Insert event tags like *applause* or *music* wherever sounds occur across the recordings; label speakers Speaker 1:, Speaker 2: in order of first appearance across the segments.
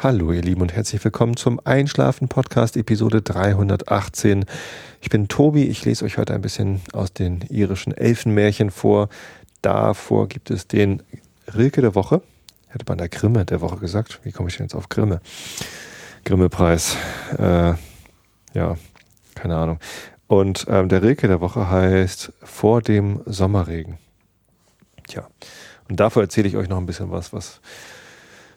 Speaker 1: Hallo ihr Lieben und herzlich willkommen zum Einschlafen Podcast Episode 318. Ich bin Tobi, ich lese euch heute ein bisschen aus den irischen Elfenmärchen vor. Davor gibt es den Rilke der Woche. Hätte man der Grimme der Woche gesagt. Wie komme ich denn jetzt auf Grimme? Grimme-Preis. Äh, ja, keine Ahnung. Und ähm, der Rilke der Woche heißt Vor dem Sommerregen. Tja, und davor erzähle ich euch noch ein bisschen was, was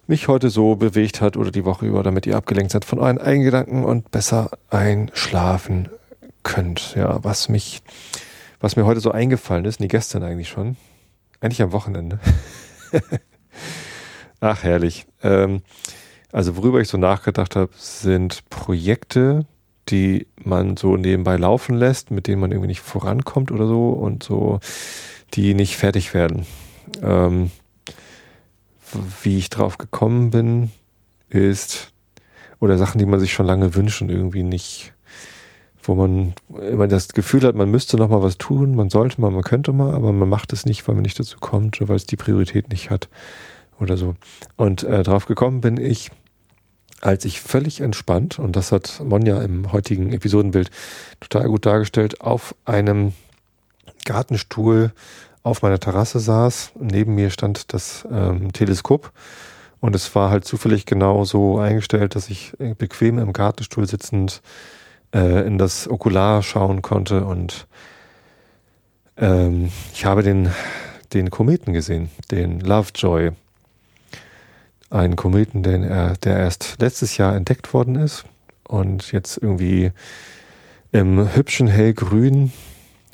Speaker 1: mich heute so bewegt hat oder die Woche über, damit ihr abgelenkt seid von euren eigenen Gedanken und besser einschlafen könnt. Ja, was mich, was mir heute so eingefallen ist, nee, gestern eigentlich schon, eigentlich am Wochenende. *laughs* Ach, herrlich. Ähm, also worüber ich so nachgedacht habe, sind Projekte, die man so nebenbei laufen lässt, mit denen man irgendwie nicht vorankommt oder so und so, die nicht fertig werden. Ähm, wie ich drauf gekommen bin, ist, oder Sachen, die man sich schon lange wünscht und irgendwie nicht, wo man immer das Gefühl hat, man müsste noch mal was tun, man sollte mal, man könnte mal, aber man macht es nicht, weil man nicht dazu kommt oder weil es die Priorität nicht hat oder so. Und äh, drauf gekommen bin ich, als ich völlig entspannt, und das hat Monja im heutigen Episodenbild total gut dargestellt, auf einem Gartenstuhl auf meiner Terrasse saß. Neben mir stand das ähm, Teleskop und es war halt zufällig genau so eingestellt, dass ich bequem im Gartenstuhl sitzend äh, in das Okular schauen konnte und ähm, ich habe den, den Kometen gesehen, den Lovejoy. Einen Kometen, den er, der erst letztes Jahr entdeckt worden ist und jetzt irgendwie im hübschen hellgrün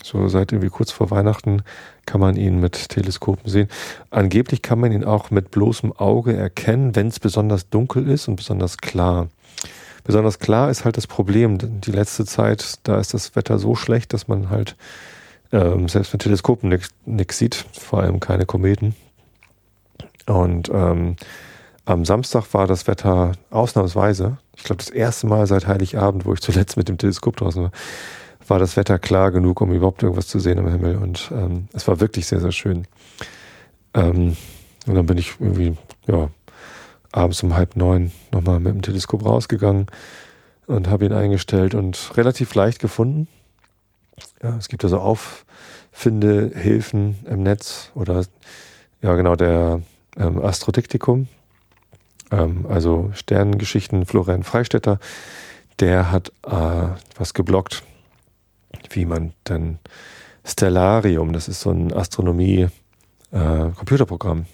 Speaker 1: so seit irgendwie kurz vor Weihnachten kann man ihn mit Teleskopen sehen. Angeblich kann man ihn auch mit bloßem Auge erkennen, wenn es besonders dunkel ist und besonders klar. Besonders klar ist halt das Problem. Die letzte Zeit, da ist das Wetter so schlecht, dass man halt ähm, selbst mit Teleskopen nichts sieht, vor allem keine Kometen. Und ähm, am Samstag war das Wetter ausnahmsweise, ich glaube das erste Mal seit Heiligabend, wo ich zuletzt mit dem Teleskop draußen war, war das Wetter klar genug, um überhaupt irgendwas zu sehen am Himmel. Und ähm, es war wirklich sehr, sehr schön. Ähm, und dann bin ich irgendwie, ja, abends um halb neun nochmal mit dem Teleskop rausgegangen und habe ihn eingestellt und relativ leicht gefunden. Ja, es gibt also Auffindehilfen im Netz oder ja genau der ähm, Astrodiktikum, ähm, also Sternengeschichten Florian Freistetter, der hat äh, was geblockt wie man dann Stellarium, das ist so ein Astronomie-Computerprogramm, äh,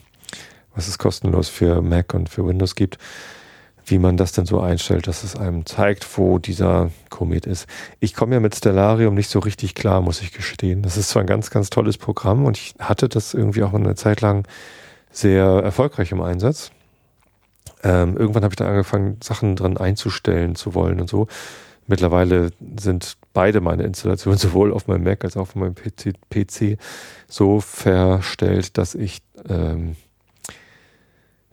Speaker 1: was es kostenlos für Mac und für Windows gibt, wie man das denn so einstellt, dass es einem zeigt, wo dieser Komet ist. Ich komme ja mit Stellarium nicht so richtig klar, muss ich gestehen. Das ist zwar ein ganz, ganz tolles Programm und ich hatte das irgendwie auch eine Zeit lang sehr erfolgreich im Einsatz. Ähm, irgendwann habe ich da angefangen, Sachen dran einzustellen zu wollen und so. Mittlerweile sind beide meine Installationen *laughs* sowohl auf meinem Mac als auch auf meinem PC, PC so verstellt, dass ich ähm,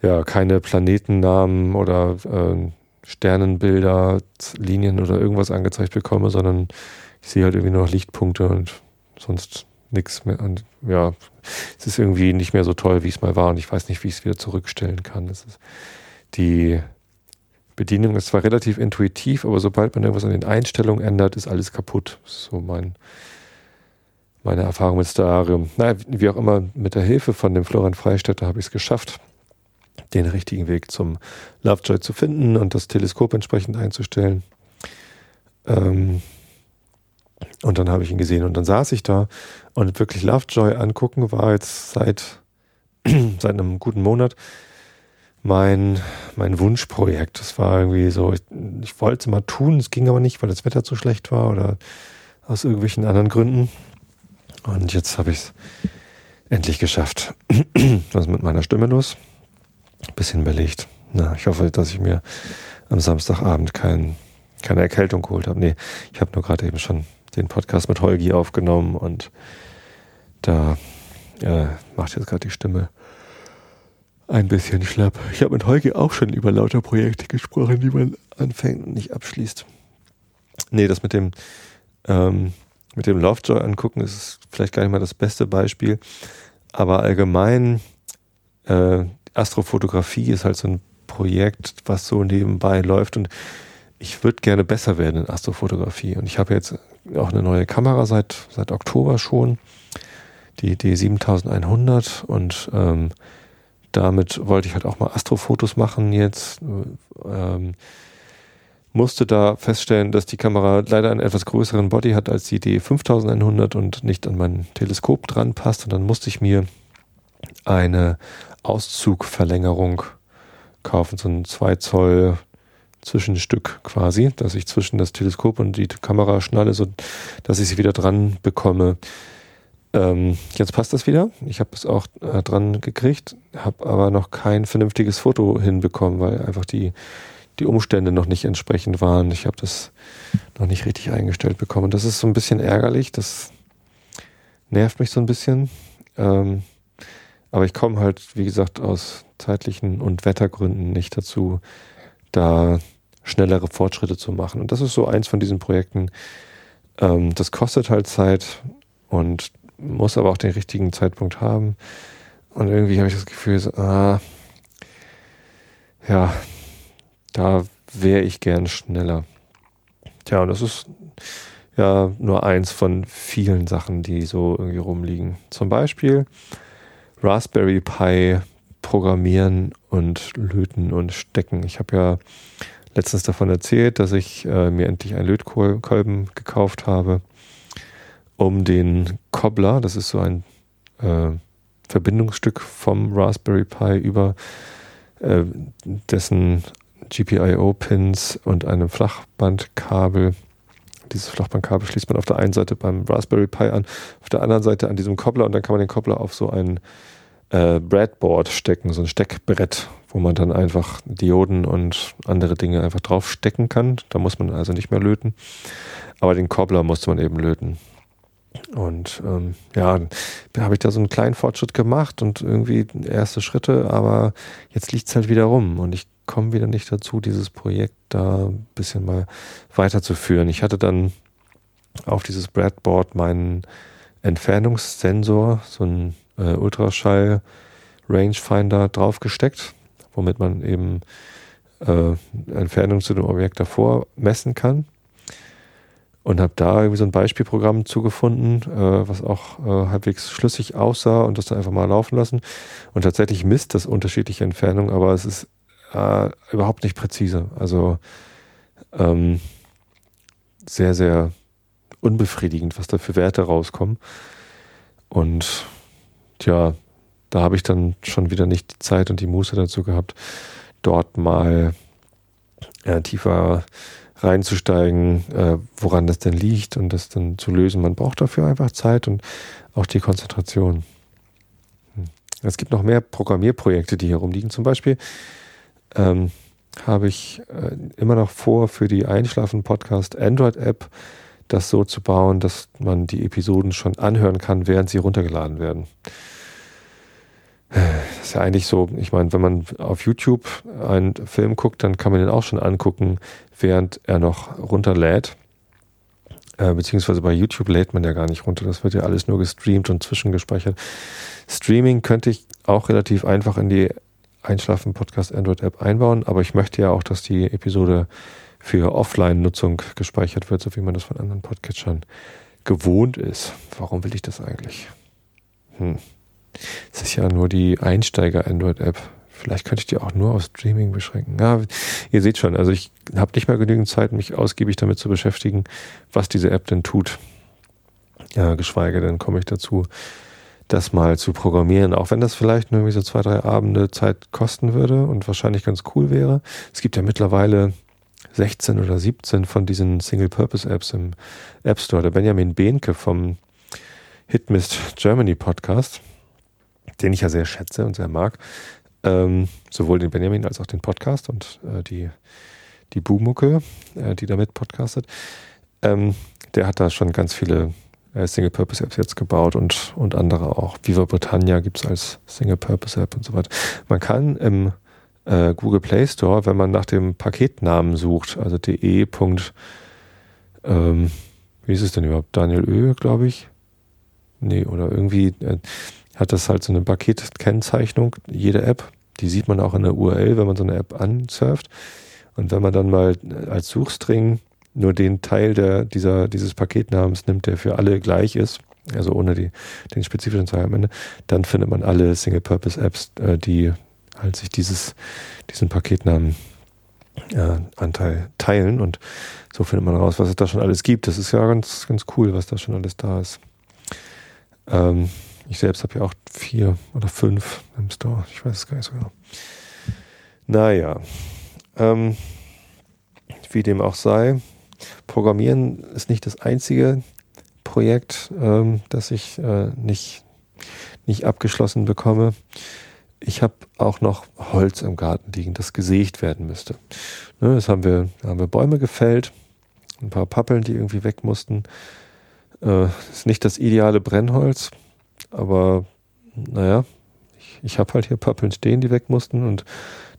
Speaker 1: ja keine Planetennamen oder äh, Sternenbilder, Linien oder irgendwas angezeigt bekomme, sondern ich sehe halt irgendwie nur noch Lichtpunkte und sonst nichts mehr. Und ja, es ist irgendwie nicht mehr so toll, wie es mal war und ich weiß nicht, wie ich es wieder zurückstellen kann. Das ist die Bedienung ist zwar relativ intuitiv, aber sobald man irgendwas an den Einstellungen ändert, ist alles kaputt. So mein, meine Erfahrung mit Stararium. Naja, wie auch immer, mit der Hilfe von dem Florian Freistetter habe ich es geschafft, den richtigen Weg zum Lovejoy zu finden und das Teleskop entsprechend einzustellen. Ähm, und dann habe ich ihn gesehen und dann saß ich da und wirklich Lovejoy angucken war jetzt seit, *clears throat* seit einem guten Monat mein, mein Wunschprojekt. Das war irgendwie so, ich, ich wollte es mal tun, es ging aber nicht, weil das Wetter zu schlecht war oder aus irgendwelchen anderen Gründen. Und jetzt habe ich es endlich geschafft. *clears throat* Was ist mit meiner Stimme los? Bisschen belegt. Na, ich hoffe, dass ich mir am Samstagabend kein, keine Erkältung geholt habe. Nee, ich habe nur gerade eben schon den Podcast mit Holgi aufgenommen und da äh, macht jetzt gerade die Stimme ein bisschen schlapp. Ich habe mit Holger auch schon über lauter Projekte gesprochen, die man anfängt und nicht abschließt. Nee, das mit dem, ähm, mit dem Lovejoy angucken ist vielleicht gar nicht mal das beste Beispiel. Aber allgemein, äh, Astrofotografie ist halt so ein Projekt, was so nebenbei läuft und ich würde gerne besser werden in Astrofotografie. Und ich habe jetzt auch eine neue Kamera seit, seit Oktober schon, die D7100 und ähm, damit wollte ich halt auch mal Astrofotos machen jetzt. Ähm, musste da feststellen, dass die Kamera leider einen etwas größeren Body hat als die D5100 und nicht an mein Teleskop dran passt. Und dann musste ich mir eine Auszugverlängerung kaufen, so ein 2 Zoll Zwischenstück quasi, dass ich zwischen das Teleskop und die Kamera schnalle, so dass ich sie wieder dran bekomme. Ähm, jetzt passt das wieder. Ich habe es auch äh, dran gekriegt, habe aber noch kein vernünftiges Foto hinbekommen, weil einfach die, die Umstände noch nicht entsprechend waren. Ich habe das noch nicht richtig eingestellt bekommen. Das ist so ein bisschen ärgerlich. Das nervt mich so ein bisschen. Ähm, aber ich komme halt, wie gesagt, aus zeitlichen und Wettergründen nicht dazu, da schnellere Fortschritte zu machen. Und das ist so eins von diesen Projekten. Ähm, das kostet halt Zeit und muss aber auch den richtigen Zeitpunkt haben. Und irgendwie habe ich das Gefühl, so, ah, ja, da wäre ich gern schneller. Tja, und das ist ja nur eins von vielen Sachen, die so irgendwie rumliegen. Zum Beispiel Raspberry Pi programmieren und löten und stecken. Ich habe ja letztens davon erzählt, dass ich äh, mir endlich einen Lötkolben gekauft habe, um den Cobbler, das ist so ein äh, Verbindungsstück vom Raspberry Pi über äh, dessen GPIO-Pins und einem Flachbandkabel. Dieses Flachbandkabel schließt man auf der einen Seite beim Raspberry Pi an, auf der anderen Seite an diesem Cobbler und dann kann man den Cobbler auf so einen äh, Breadboard stecken, so ein Steckbrett, wo man dann einfach Dioden und andere Dinge einfach draufstecken kann. Da muss man also nicht mehr löten. Aber den Cobbler musste man eben löten. Und ähm, ja, habe ich da so einen kleinen Fortschritt gemacht und irgendwie erste Schritte, aber jetzt liegt es halt wieder rum und ich komme wieder nicht dazu, dieses Projekt da ein bisschen mal weiterzuführen. Ich hatte dann auf dieses Breadboard meinen Entfernungssensor, so ein äh, Ultraschall Rangefinder draufgesteckt, womit man eben äh, Entfernung zu dem Objekt davor messen kann. Und habe da irgendwie so ein Beispielprogramm zugefunden, äh, was auch äh, halbwegs schlüssig aussah und das dann einfach mal laufen lassen. Und tatsächlich misst das unterschiedliche Entfernungen, aber es ist äh, überhaupt nicht präzise. Also ähm, sehr, sehr unbefriedigend, was da für Werte rauskommen. Und tja, da habe ich dann schon wieder nicht die Zeit und die Muße dazu gehabt, dort mal äh, tiefer reinzusteigen, äh, woran das denn liegt und das dann zu lösen. Man braucht dafür einfach Zeit und auch die Konzentration. Hm. Es gibt noch mehr Programmierprojekte, die hier rumliegen. Zum Beispiel ähm, habe ich äh, immer noch vor, für die Einschlafen-Podcast Android-App das so zu bauen, dass man die Episoden schon anhören kann, während sie runtergeladen werden. Das ist ja eigentlich so, ich meine, wenn man auf YouTube einen Film guckt, dann kann man den auch schon angucken, während er noch runterlädt. Äh, beziehungsweise bei YouTube lädt man ja gar nicht runter. Das wird ja alles nur gestreamt und zwischengespeichert. Streaming könnte ich auch relativ einfach in die Einschlafen-Podcast Android-App einbauen, aber ich möchte ja auch, dass die Episode für Offline-Nutzung gespeichert wird, so wie man das von anderen Podcatchern gewohnt ist. Warum will ich das eigentlich? Hm. Es ist ja nur die Einsteiger-Android-App. Vielleicht könnte ich die auch nur auf Streaming beschränken. Ja, ihr seht schon, also ich habe nicht mal genügend Zeit, mich ausgiebig damit zu beschäftigen, was diese App denn tut. Ja, geschweige denn komme ich dazu, das mal zu programmieren, auch wenn das vielleicht nur irgendwie so zwei, drei Abende Zeit kosten würde und wahrscheinlich ganz cool wäre. Es gibt ja mittlerweile 16 oder 17 von diesen Single-Purpose-Apps im App Store. Der Benjamin Behnke vom Hitmist Germany Podcast, den ich ja sehr schätze und sehr mag, ähm, sowohl den Benjamin als auch den Podcast und äh, die, die Bumucke, äh, die damit podcastet, ähm, der hat da schon ganz viele äh, Single-Purpose-Apps jetzt gebaut und, und andere auch. Viva Britannia gibt es als Single-Purpose-App und so weiter. Man kann im äh, Google Play Store, wenn man nach dem Paketnamen sucht, also de. Ähm, wie ist es denn überhaupt? Daniel Ö, glaube ich. Nee, oder irgendwie äh, hat das halt so eine Paketkennzeichnung, jede App, Die sieht man auch in der URL, wenn man so eine App ansurft. Und wenn man dann mal als Suchstring nur den Teil der, dieser, dieses Paketnamens nimmt, der für alle gleich ist, also ohne die, den spezifischen Teil am Ende, dann findet man alle Single-Purpose-Apps, äh, die halt sich dieses, diesen Paketnamen äh, Anteil teilen und so findet man raus, was es da schon alles gibt. Das ist ja ganz, ganz cool, was da schon alles da ist. Ähm, ich selbst habe ja auch vier oder fünf im Store. Ich weiß es gar nicht so genau. Naja, ähm, wie dem auch sei, Programmieren ist nicht das einzige Projekt, ähm, das ich äh, nicht, nicht abgeschlossen bekomme. Ich habe auch noch Holz im Garten liegen, das gesägt werden müsste. Ne, das haben wir, haben wir Bäume gefällt, ein paar Pappeln, die irgendwie weg mussten. Äh, ist nicht das ideale Brennholz, aber naja, ich, ich habe halt hier Pappeln stehen, die weg mussten und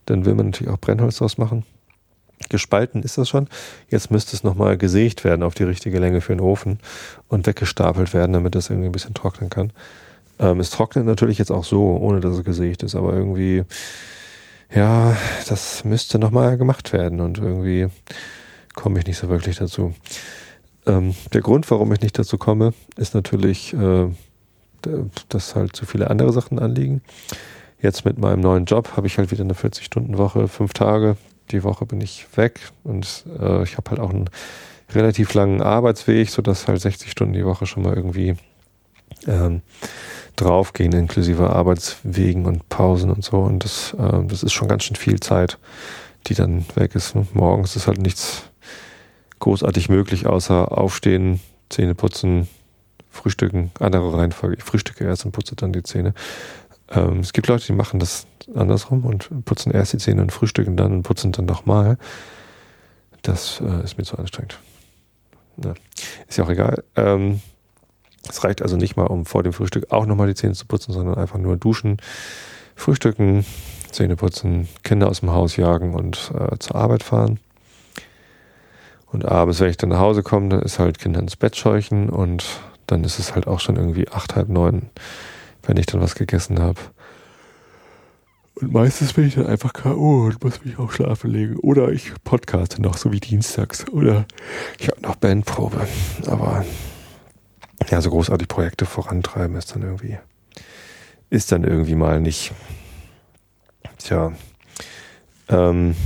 Speaker 1: dann will man natürlich auch Brennholz draus machen. Gespalten ist das schon. Jetzt müsste es nochmal gesägt werden auf die richtige Länge für den Ofen und weggestapelt werden, damit das irgendwie ein bisschen trocknen kann. Ähm, es trocknet natürlich jetzt auch so, ohne dass es gesägt ist, aber irgendwie, ja, das müsste nochmal gemacht werden und irgendwie komme ich nicht so wirklich dazu. Ähm, der Grund, warum ich nicht dazu komme, ist natürlich, äh, dass halt zu viele andere Sachen anliegen. Jetzt mit meinem neuen Job habe ich halt wieder eine 40-Stunden-Woche, fünf Tage, die Woche bin ich weg und äh, ich habe halt auch einen relativ langen Arbeitsweg, sodass halt 60 Stunden die Woche schon mal irgendwie ähm, draufgehen, inklusive Arbeitswegen und Pausen und so. Und das, äh, das ist schon ganz schön viel Zeit, die dann weg ist. Ne? Morgens ist halt nichts großartig möglich, außer aufstehen, Zähne putzen, frühstücken, andere Reihenfolge. Ich frühstücke erst und putze dann die Zähne. Ähm, es gibt Leute, die machen das andersrum und putzen erst die Zähne und frühstücken dann und putzen dann nochmal. Das äh, ist mir zu anstrengend. Ja. Ist ja auch egal. Ähm, es reicht also nicht mal, um vor dem Frühstück auch nochmal die Zähne zu putzen, sondern einfach nur duschen, frühstücken, Zähne putzen, Kinder aus dem Haus jagen und äh, zur Arbeit fahren. Und abends, wenn ich dann nach Hause komme, dann ist halt Kinder ins Bett scheuchen und dann ist es halt auch schon irgendwie acht, halb neun, wenn ich dann was gegessen habe. Und meistens bin ich dann einfach K.O. und muss mich auch schlafen legen. Oder ich podcaste noch, so wie dienstags. Oder ich habe noch Bandprobe. Aber ja, so großartig Projekte vorantreiben ist dann irgendwie, ist dann irgendwie mal nicht. Tja. Ähm,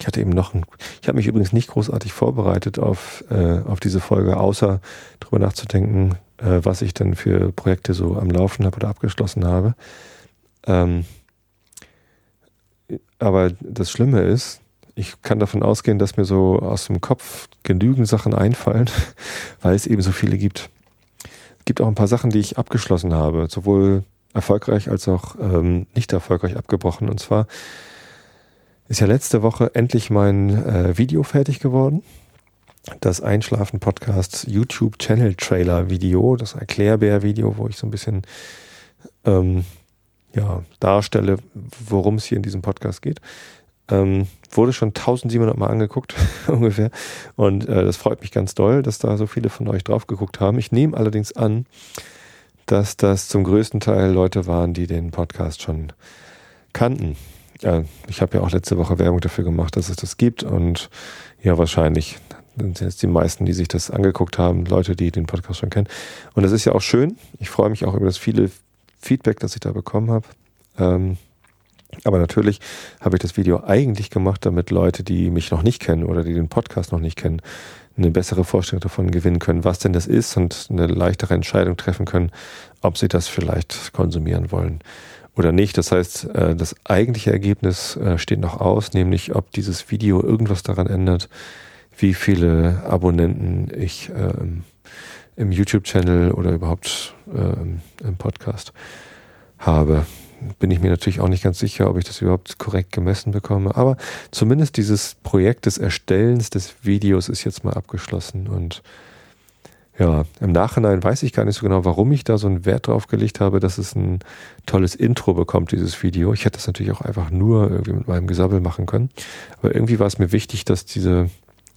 Speaker 1: ich hatte eben noch ein, ich habe mich übrigens nicht großartig vorbereitet auf, äh, auf diese Folge, außer darüber nachzudenken, äh, was ich denn für Projekte so am Laufen habe oder abgeschlossen habe. Ähm, aber das Schlimme ist, ich kann davon ausgehen, dass mir so aus dem Kopf genügend Sachen einfallen, *laughs* weil es eben so viele gibt. Es gibt auch ein paar Sachen, die ich abgeschlossen habe, sowohl erfolgreich als auch ähm, nicht erfolgreich abgebrochen. Und zwar ist ja letzte Woche endlich mein äh, Video fertig geworden. Das Einschlafen-Podcast YouTube-Channel-Trailer-Video, das Erklärbär-Video, wo ich so ein bisschen ähm, ja, darstelle, worum es hier in diesem Podcast geht. Ähm, wurde schon 1700 Mal angeguckt, *laughs* ungefähr. Und äh, das freut mich ganz doll, dass da so viele von euch drauf geguckt haben. Ich nehme allerdings an, dass das zum größten Teil Leute waren, die den Podcast schon kannten. Ja, ich habe ja auch letzte Woche Werbung dafür gemacht, dass es das gibt. Und ja, wahrscheinlich sind jetzt die meisten, die sich das angeguckt haben, Leute, die den Podcast schon kennen. Und das ist ja auch schön. Ich freue mich auch über das viele Feedback, das ich da bekommen habe. Ähm, aber natürlich habe ich das Video eigentlich gemacht, damit Leute, die mich noch nicht kennen oder die den Podcast noch nicht kennen, eine bessere Vorstellung davon gewinnen können, was denn das ist und eine leichtere Entscheidung treffen können, ob sie das vielleicht konsumieren wollen oder nicht. Das heißt, äh, das eigentliche Ergebnis äh, steht noch aus, nämlich ob dieses Video irgendwas daran ändert, wie viele Abonnenten ich ähm, im YouTube-Channel oder überhaupt äh, im Podcast habe. Bin ich mir natürlich auch nicht ganz sicher, ob ich das überhaupt korrekt gemessen bekomme. Aber zumindest dieses Projekt des Erstellens des Videos ist jetzt mal abgeschlossen. Und ja, im Nachhinein weiß ich gar nicht so genau, warum ich da so einen Wert drauf gelegt habe, dass es ein tolles Intro bekommt, dieses Video. Ich hätte das natürlich auch einfach nur irgendwie mit meinem Gesabbel machen können. Aber irgendwie war es mir wichtig, dass diese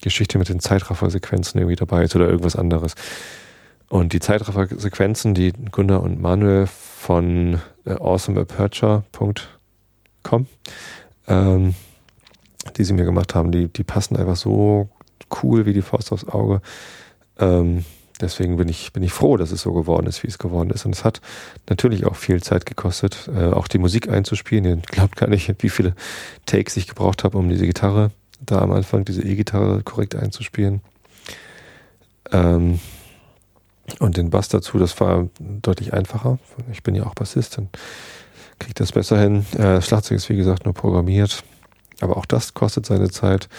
Speaker 1: Geschichte mit den Zeitraffer-Sequenzen irgendwie dabei ist oder irgendwas anderes. Und die Zeitraffer-Sequenzen, die Gunnar und Manuel von äh, awesomeaperture.com ähm, die sie mir gemacht haben, die, die passen einfach so cool wie die Faust aufs Auge. Ähm, deswegen bin ich, bin ich froh, dass es so geworden ist, wie es geworden ist. Und es hat natürlich auch viel Zeit gekostet, äh, auch die Musik einzuspielen. Ihr glaubt gar nicht, wie viele Takes ich gebraucht habe, um diese Gitarre da am Anfang, diese E-Gitarre korrekt einzuspielen. Ähm, und den Bass dazu, das war deutlich einfacher. Ich bin ja auch Bassist, dann kriege das besser hin. Äh, Schlagzeug ist wie gesagt nur programmiert, aber auch das kostet seine Zeit.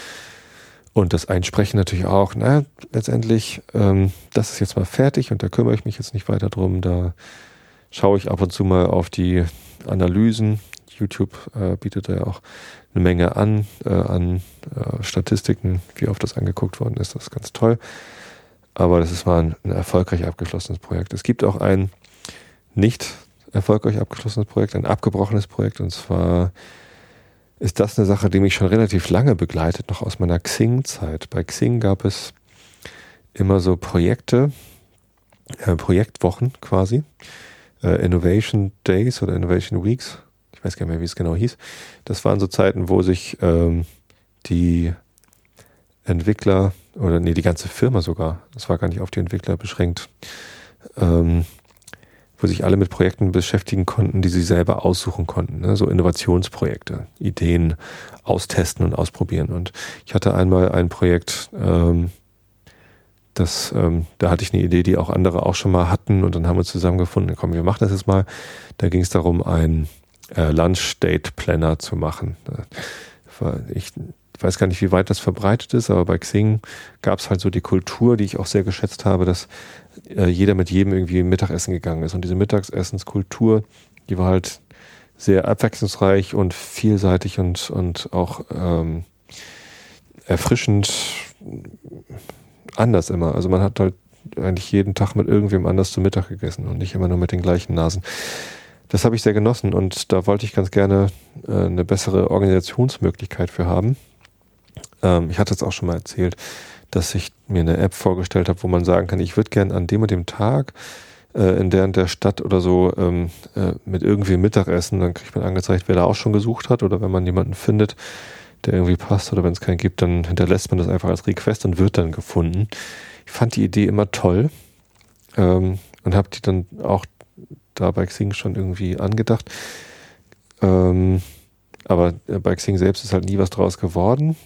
Speaker 1: Und das Einsprechen natürlich auch. Na, letztendlich, ähm, das ist jetzt mal fertig und da kümmere ich mich jetzt nicht weiter drum. Da schaue ich ab und zu mal auf die Analysen. YouTube äh, bietet da ja auch eine Menge an, äh, an äh, Statistiken, wie oft das angeguckt worden ist. Das ist ganz toll. Aber das ist mal ein, ein erfolgreich abgeschlossenes Projekt. Es gibt auch ein nicht erfolgreich abgeschlossenes Projekt, ein abgebrochenes Projekt. Und zwar ist das eine Sache, die mich schon relativ lange begleitet, noch aus meiner Xing-Zeit. Bei Xing gab es immer so Projekte, äh, Projektwochen quasi, äh, Innovation Days oder Innovation Weeks. Ich weiß gar nicht mehr, wie es genau hieß. Das waren so Zeiten, wo sich ähm, die Entwickler oder nee, die ganze Firma sogar, das war gar nicht auf die Entwickler beschränkt, ähm, wo sich alle mit Projekten beschäftigen konnten, die sie selber aussuchen konnten. Ne? So Innovationsprojekte, Ideen austesten und ausprobieren. Und ich hatte einmal ein Projekt, ähm, das, ähm, da hatte ich eine Idee, die auch andere auch schon mal hatten und dann haben wir zusammengefunden, komm, wir machen das jetzt mal. Da ging es darum, einen äh, Lunch Date Planner zu machen. Ich weiß gar nicht, wie weit das verbreitet ist, aber bei Xing gab es halt so die Kultur, die ich auch sehr geschätzt habe, dass äh, jeder mit jedem irgendwie Mittagessen gegangen ist. Und diese Mittagsessenskultur, die war halt sehr abwechslungsreich und vielseitig und, und auch ähm, erfrischend anders immer. Also man hat halt eigentlich jeden Tag mit irgendwem anders zu Mittag gegessen und nicht immer nur mit den gleichen Nasen. Das habe ich sehr genossen und da wollte ich ganz gerne äh, eine bessere Organisationsmöglichkeit für haben. Ähm, ich hatte es auch schon mal erzählt, dass ich mir eine App vorgestellt habe, wo man sagen kann, ich würde gerne an dem und dem Tag äh, in der und der Stadt oder so ähm, äh, mit irgendwie Mittagessen, dann kriegt man angezeigt, wer da auch schon gesucht hat oder wenn man jemanden findet, der irgendwie passt oder wenn es keinen gibt, dann hinterlässt man das einfach als Request und wird dann gefunden. Ich fand die Idee immer toll ähm, und habe die dann auch da bei Xing schon irgendwie angedacht. Ähm, aber bei Xing selbst ist halt nie was draus geworden.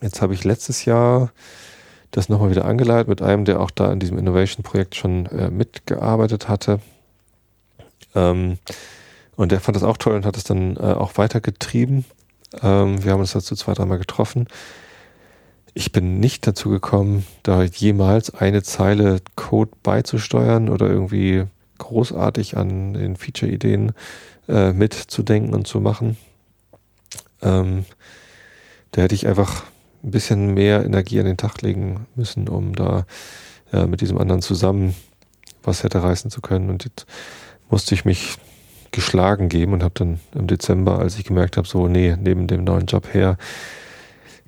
Speaker 1: Jetzt habe ich letztes Jahr das nochmal wieder angeleitet mit einem, der auch da in diesem Innovation-Projekt schon äh, mitgearbeitet hatte. Ähm, und der fand das auch toll und hat es dann äh, auch weitergetrieben. Ähm, wir haben uns dazu zwei, dreimal getroffen. Ich bin nicht dazu gekommen, da jemals eine Zeile Code beizusteuern oder irgendwie großartig an den Feature-Ideen äh, mitzudenken und zu machen. Ähm, da hätte ich einfach ein bisschen mehr Energie an den Tag legen müssen, um da äh, mit diesem anderen zusammen was hätte reißen zu können. Und jetzt musste ich mich geschlagen geben und habe dann im Dezember, als ich gemerkt habe, so, nee, neben dem neuen Job her,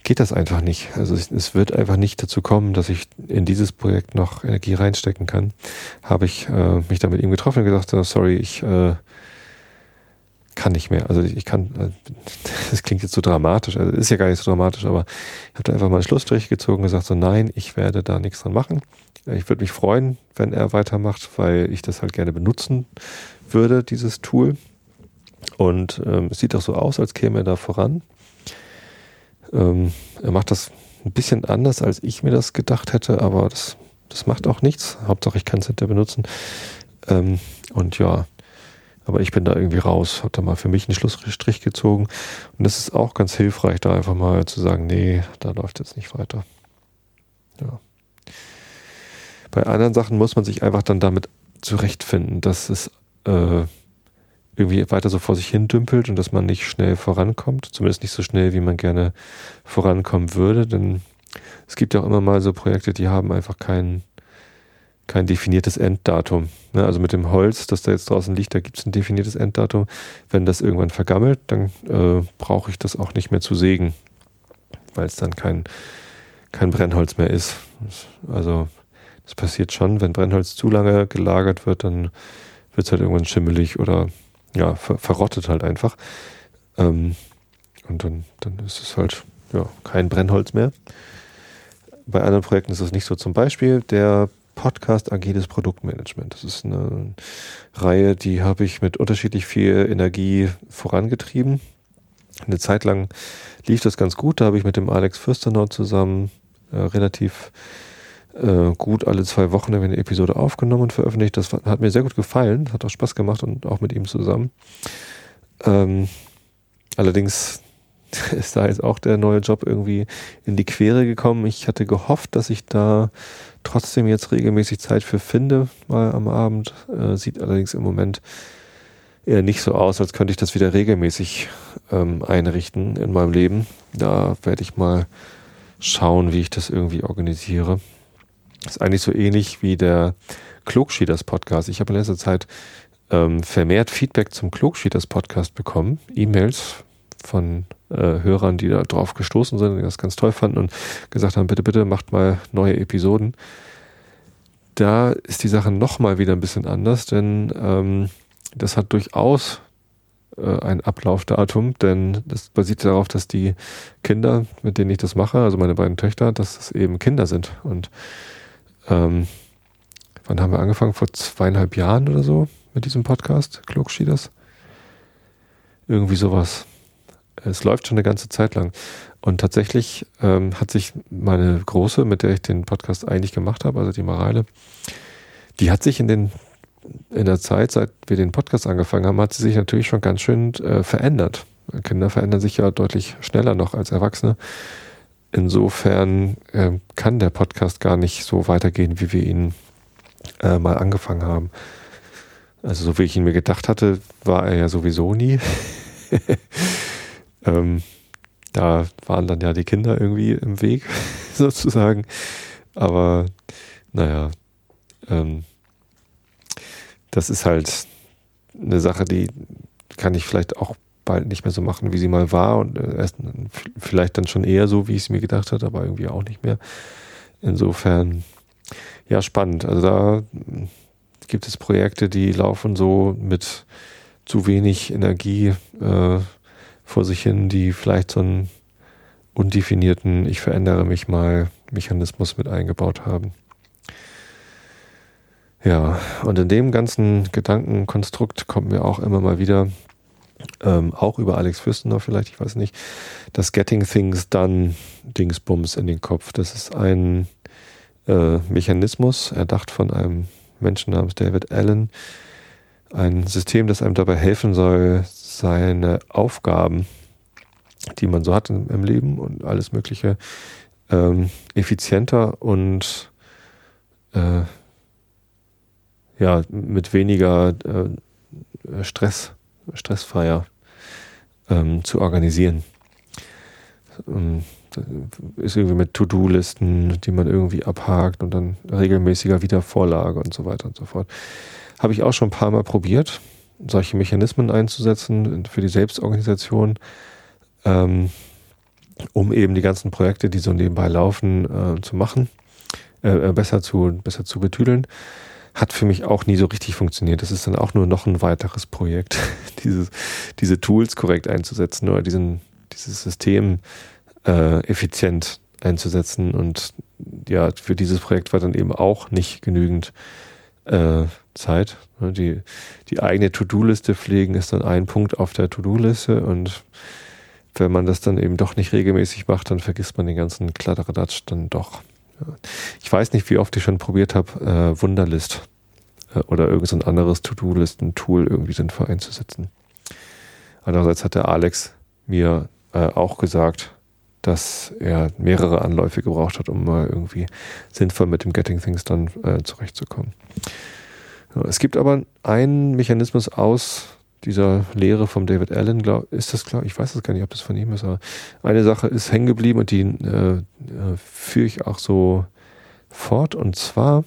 Speaker 1: geht das einfach nicht. Also es wird einfach nicht dazu kommen, dass ich in dieses Projekt noch Energie reinstecken kann. Habe ich äh, mich da mit ihm getroffen und gesagt, sorry, ich äh, kann nicht mehr. Also ich kann, äh, *laughs* das klingt jetzt so dramatisch, also ist ja gar nicht so dramatisch, aber ich habe da einfach mal einen Schlussstrich gezogen und gesagt, so nein, ich werde da nichts dran machen. Ich würde mich freuen, wenn er weitermacht, weil ich das halt gerne benutzen würde, dieses Tool. Und ähm, es sieht auch so aus, als käme er da voran. Ähm, er macht das ein bisschen anders, als ich mir das gedacht hätte, aber das, das macht auch nichts. Hauptsache, ich kann es hinterher benutzen. Ähm, und ja, aber ich bin da irgendwie raus, habe da mal für mich einen Schlussstrich gezogen. Und das ist auch ganz hilfreich, da einfach mal zu sagen, nee, da läuft jetzt nicht weiter. Ja. Bei anderen Sachen muss man sich einfach dann damit zurechtfinden, dass es äh, irgendwie weiter so vor sich hin dümpelt und dass man nicht schnell vorankommt, zumindest nicht so schnell, wie man gerne vorankommen würde, denn es gibt ja auch immer mal so Projekte, die haben einfach keinen kein definiertes Enddatum. Ne? Also mit dem Holz, das da jetzt draußen liegt, da gibt es ein definiertes Enddatum. Wenn das irgendwann vergammelt, dann äh, brauche ich das auch nicht mehr zu sägen, weil es dann kein, kein Brennholz mehr ist. Also das passiert schon, wenn Brennholz zu lange gelagert wird, dann wird es halt irgendwann schimmelig oder ja, ver verrottet halt einfach. Ähm, und dann, dann ist es halt ja, kein Brennholz mehr. Bei anderen Projekten ist es nicht so. Zum Beispiel der Podcast Agiles Produktmanagement. Das ist eine Reihe, die habe ich mit unterschiedlich viel Energie vorangetrieben. Eine Zeit lang lief das ganz gut. Da habe ich mit dem Alex Fürstenau zusammen äh, relativ äh, gut alle zwei Wochen eine Episode aufgenommen und veröffentlicht. Das hat mir sehr gut gefallen, hat auch Spaß gemacht und auch mit ihm zusammen. Ähm, allerdings *laughs* ist da jetzt auch der neue Job irgendwie in die Quere gekommen. Ich hatte gehofft, dass ich da trotzdem jetzt regelmäßig Zeit für finde, mal am Abend. Äh, sieht allerdings im Moment eher nicht so aus, als könnte ich das wieder regelmäßig ähm, einrichten in meinem Leben. Da werde ich mal schauen, wie ich das irgendwie organisiere. Ist eigentlich so ähnlich wie der Klugschieders Podcast. Ich habe in letzter Zeit ähm, vermehrt Feedback zum Klugschieders Podcast bekommen, E-Mails von äh, Hörern, die da drauf gestoßen sind, die das ganz toll fanden und gesagt haben, bitte, bitte macht mal neue Episoden. Da ist die Sache nochmal wieder ein bisschen anders, denn ähm, das hat durchaus äh, ein Ablaufdatum, denn das basiert darauf, dass die Kinder, mit denen ich das mache, also meine beiden Töchter, dass es eben Kinder sind. Und ähm, wann haben wir angefangen? Vor zweieinhalb Jahren oder so mit diesem Podcast, Klugschieders? Irgendwie sowas. Es läuft schon eine ganze Zeit lang. Und tatsächlich ähm, hat sich meine Große, mit der ich den Podcast eigentlich gemacht habe, also die Mareile, die hat sich in den in der Zeit, seit wir den Podcast angefangen haben, hat sie sich natürlich schon ganz schön äh, verändert. Kinder verändern sich ja deutlich schneller noch als Erwachsene. Insofern äh, kann der Podcast gar nicht so weitergehen, wie wir ihn äh, mal angefangen haben. Also so wie ich ihn mir gedacht hatte, war er ja sowieso nie. *laughs* Ähm, da waren dann ja die Kinder irgendwie im Weg, *laughs* sozusagen. Aber naja, ähm, das ist halt eine Sache, die kann ich vielleicht auch bald nicht mehr so machen, wie sie mal war und äh, erst vielleicht dann schon eher so, wie ich es mir gedacht hatte, aber irgendwie auch nicht mehr. Insofern, ja, spannend. Also da gibt es Projekte, die laufen so mit zu wenig Energie äh, vor sich hin, die vielleicht so einen undefinierten Ich verändere mich mal Mechanismus mit eingebaut haben. Ja, und in dem ganzen Gedankenkonstrukt kommt mir auch immer mal wieder, ähm, auch über Alex Fürstenau vielleicht, ich weiß nicht, das Getting Things Done Dingsbums in den Kopf. Das ist ein äh, Mechanismus, erdacht von einem Menschen namens David Allen. Ein System, das einem dabei helfen soll, seine Aufgaben, die man so hat im, Leben und alles Mögliche, ähm, effizienter und äh, ja, mit weniger äh, Stress, stressfreier ähm, zu organisieren. Ähm, ist irgendwie mit To-Do-Listen, die man irgendwie abhakt und dann regelmäßiger Wiedervorlage und so weiter und so fort. Habe ich auch schon ein paar Mal probiert solche Mechanismen einzusetzen für die Selbstorganisation, ähm, um eben die ganzen Projekte, die so nebenbei laufen, äh, zu machen, äh, äh besser zu, besser zu betüdeln. Hat für mich auch nie so richtig funktioniert. Das ist dann auch nur noch ein weiteres Projekt, *laughs* dieses, diese Tools korrekt einzusetzen oder diesen, dieses System äh, effizient einzusetzen. Und ja, für dieses Projekt war dann eben auch nicht genügend äh, Zeit. Ne, die, die eigene To-Do-Liste pflegen ist dann ein Punkt auf der To-Do-Liste und wenn man das dann eben doch nicht regelmäßig macht, dann vergisst man den ganzen Kladderadatsch dann doch. Ich weiß nicht, wie oft ich schon probiert habe, äh, Wunderlist äh, oder irgendein anderes To-Do-Listen-Tool irgendwie sinnvoll einzusetzen. Andererseits hat der Alex mir äh, auch gesagt, dass er mehrere Anläufe gebraucht hat, um mal irgendwie sinnvoll mit dem Getting Things dann äh, zurechtzukommen. Es gibt aber einen Mechanismus aus dieser Lehre von David Allen, glaub, ist das klar? Ich weiß es gar nicht, ob das von ihm ist, aber eine Sache ist hängen geblieben und die äh, äh, führe ich auch so fort. Und zwar,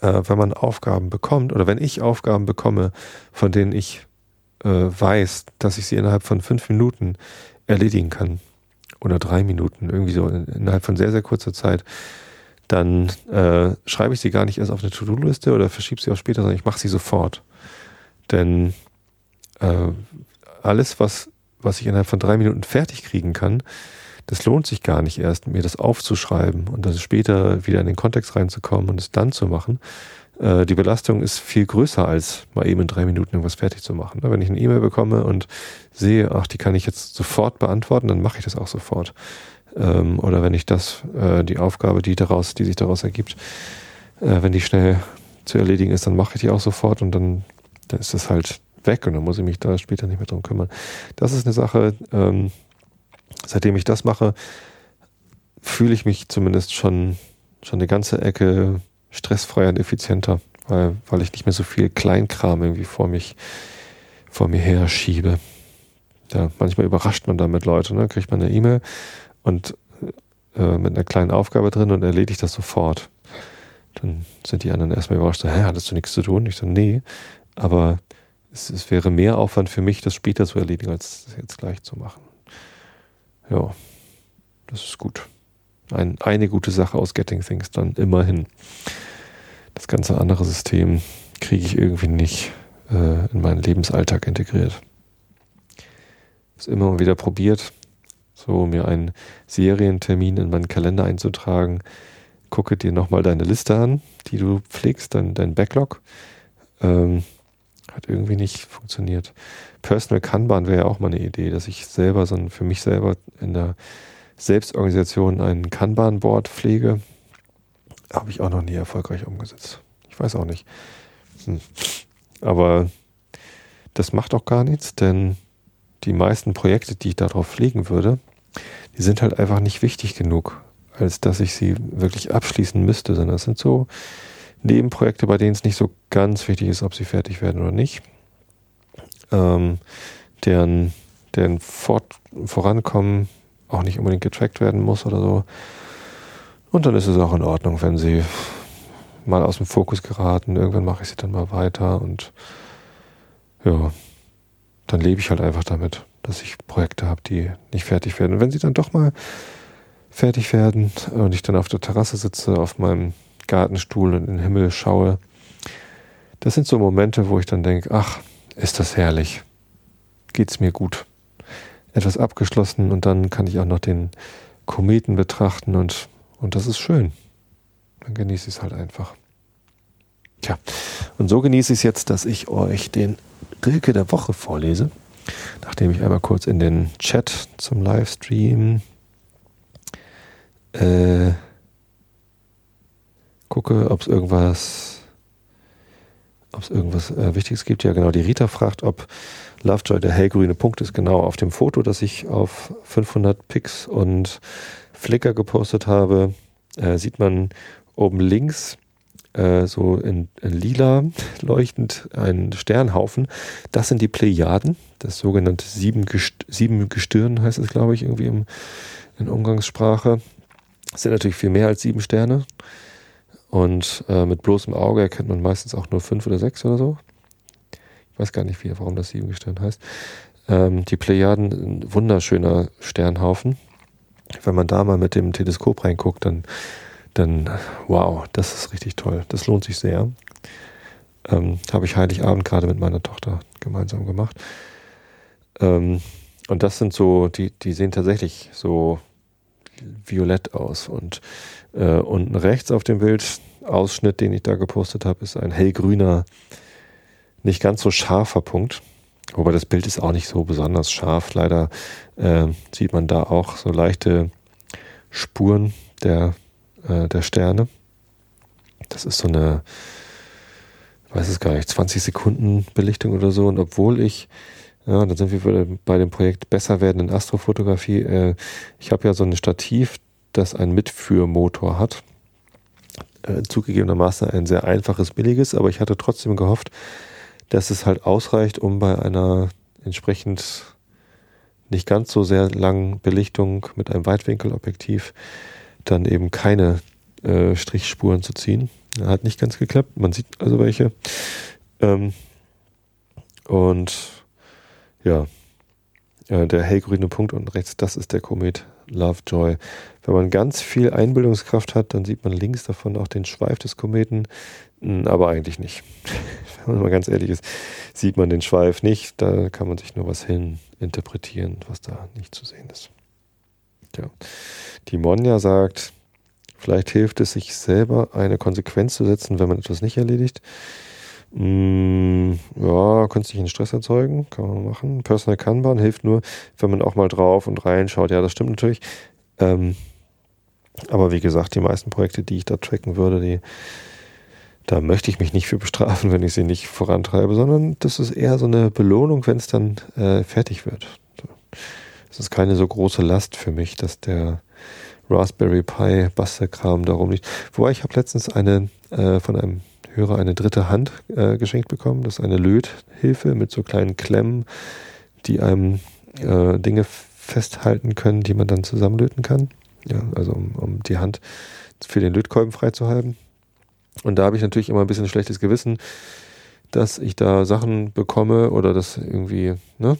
Speaker 1: äh, wenn man Aufgaben bekommt oder wenn ich Aufgaben bekomme, von denen ich äh, weiß, dass ich sie innerhalb von fünf Minuten erledigen kann oder drei Minuten, irgendwie so innerhalb von sehr, sehr kurzer Zeit, dann äh, schreibe ich sie gar nicht erst auf eine To-Do-Liste oder verschiebe sie auf später, sondern ich mache sie sofort. Denn äh, alles, was was ich innerhalb von drei Minuten fertig kriegen kann, das lohnt sich gar nicht erst, mir das aufzuschreiben und dann später wieder in den Kontext reinzukommen und es dann zu machen. Äh, die Belastung ist viel größer, als mal eben in drei Minuten irgendwas fertig zu machen. Wenn ich eine E-Mail bekomme und sehe, ach, die kann ich jetzt sofort beantworten, dann mache ich das auch sofort. Ähm, oder wenn ich das, äh, die Aufgabe, die daraus, die sich daraus ergibt, äh, wenn die schnell zu erledigen ist, dann mache ich die auch sofort und dann, dann ist das halt weg und dann muss ich mich da später nicht mehr drum kümmern. Das ist eine Sache, ähm, seitdem ich das mache, fühle ich mich zumindest schon, schon eine ganze Ecke stressfreier und effizienter, weil, weil ich nicht mehr so viel Kleinkram irgendwie vor mich, vor mir her schiebe. Ja, manchmal überrascht man damit Leute, ne? kriegt man eine E-Mail und äh, mit einer kleinen Aufgabe drin und erledigt das sofort. Dann sind die anderen erstmal überrascht, so, hä, hattest du nichts zu tun? Ich so, nee, aber es, es wäre mehr Aufwand für mich, das später zu erledigen, als das jetzt gleich zu machen. Ja, das ist gut. Ein, eine gute Sache aus Getting Things dann immerhin. Das ganze andere System kriege ich irgendwie nicht äh, in meinen Lebensalltag integriert. Ist immer wieder probiert, so mir einen Serientermin in meinen Kalender einzutragen. Gucke dir nochmal deine Liste an, die du pflegst, dein, dein Backlog. Ähm, hat irgendwie nicht funktioniert. Personal Kanban wäre ja auch mal eine Idee, dass ich selber so ein, für mich selber in der Selbstorganisation ein Kanban-Board pflege. Habe ich auch noch nie erfolgreich umgesetzt. Ich weiß auch nicht. Hm. Aber das macht auch gar nichts, denn die meisten Projekte, die ich darauf pflegen würde, die sind halt einfach nicht wichtig genug, als dass ich sie wirklich abschließen müsste, sondern es sind so Nebenprojekte, bei denen es nicht so ganz wichtig ist, ob sie fertig werden oder nicht, ähm, deren, deren Fort Vorankommen auch nicht unbedingt getrackt werden muss oder so. Und dann ist es auch in Ordnung, wenn sie mal aus dem Fokus geraten. Irgendwann mache ich sie dann mal weiter und ja, dann lebe ich halt einfach damit, dass ich Projekte habe, die nicht fertig werden. Und wenn sie dann doch mal fertig werden und ich dann auf der Terrasse sitze, auf meinem Gartenstuhl und in den Himmel schaue, das sind so Momente, wo ich dann denke, ach, ist das herrlich. Geht's mir gut etwas abgeschlossen und dann kann ich auch noch den Kometen betrachten und, und das ist schön. Dann genieße ich es halt einfach. Tja, und so genieße ich es jetzt, dass ich euch den Rilke der Woche vorlese, nachdem ich einmal kurz in den Chat zum Livestream äh, gucke, ob es irgendwas, ob es irgendwas äh, Wichtiges gibt. Ja, genau. Die Rita fragt, ob Lovejoy, der hellgrüne Punkt ist genau auf dem Foto, das ich auf 500 Pix und Flickr gepostet habe, äh, sieht man oben links äh, so in, in, lila leuchtend einen Sternhaufen. Das sind die Plejaden, das sogenannte sieben, Gest sieben Gestirn heißt es, glaube ich, irgendwie im, in Umgangssprache. Das sind natürlich viel mehr als sieben Sterne. Und äh, mit bloßem Auge erkennt man meistens auch nur fünf oder sechs oder so ich weiß gar nicht, wie, warum das Siebengestirn heißt. Ähm, die Plejaden, ein wunderschöner Sternhaufen. Wenn man da mal mit dem Teleskop reinguckt, dann, dann, wow, das ist richtig toll. Das lohnt sich sehr. Ähm, Habe ich Heiligabend gerade mit meiner Tochter gemeinsam gemacht. Ähm, und das sind so, die, die sehen tatsächlich so violett aus. Und äh, unten rechts auf dem Bild, Ausschnitt, den ich da gepostet habe, ist ein hellgrüner nicht ganz so scharfer Punkt. Wobei das Bild ist auch nicht so besonders scharf. Leider äh, sieht man da auch so leichte Spuren der, äh, der Sterne. Das ist so eine, weiß es gar nicht, 20 Sekunden Belichtung oder so. Und obwohl ich, ja, dann sind wir bei dem Projekt besser werden in Astrofotografie. Äh, ich habe ja so ein Stativ, das einen Mitführmotor hat. Äh, zugegebenermaßen ein sehr einfaches, billiges, aber ich hatte trotzdem gehofft, dass es halt ausreicht, um bei einer entsprechend nicht ganz so sehr langen Belichtung mit einem Weitwinkelobjektiv dann eben keine äh, Strichspuren zu ziehen. Hat nicht ganz geklappt. Man sieht also welche. Ähm, und ja, Äh, der hellgrüne Punkt unten rechts, das ist der Komet Lovejoy. Wenn man ganz viel Einbildungskraft hat, dann sieht man links davon auch den Schweif des Kometen, hm, aber eigentlich nicht. *laughs* Wenn man mal ganz ehrlich ist, sieht man den Schweif nicht. Da kann man sich nur was hin interpretieren, was da nicht zu sehen ist. Ja. Die Monja sagt, vielleicht hilft es sich selber eine Konsequenz zu setzen, wenn man etwas nicht erledigt. Mm, ja, künstlichen Stress erzeugen, kann man machen. Personal Kanban hilft nur, wenn man auch mal drauf und reinschaut. Ja, das stimmt natürlich. Ähm, aber wie gesagt, die meisten Projekte, die ich da tracken würde, die, da möchte ich mich nicht für bestrafen, *laughs* wenn ich sie nicht vorantreibe, sondern das ist eher so eine Belohnung, wenn es dann äh, fertig wird. Es ist keine so große Last für mich, dass der Raspberry Pi Bastelkram darum liegt. Wobei ich habe letztens eine äh, von einem Hörer eine dritte Hand äh, geschenkt bekommen. Das ist eine Löthilfe mit so kleinen Klemmen, die einem äh, Dinge festhalten können, die man dann zusammenlöten kann. Ja, also um, um die Hand für den Lötkolben freizuhalten. Und da habe ich natürlich immer ein bisschen schlechtes Gewissen, dass ich da Sachen bekomme oder dass irgendwie, ne,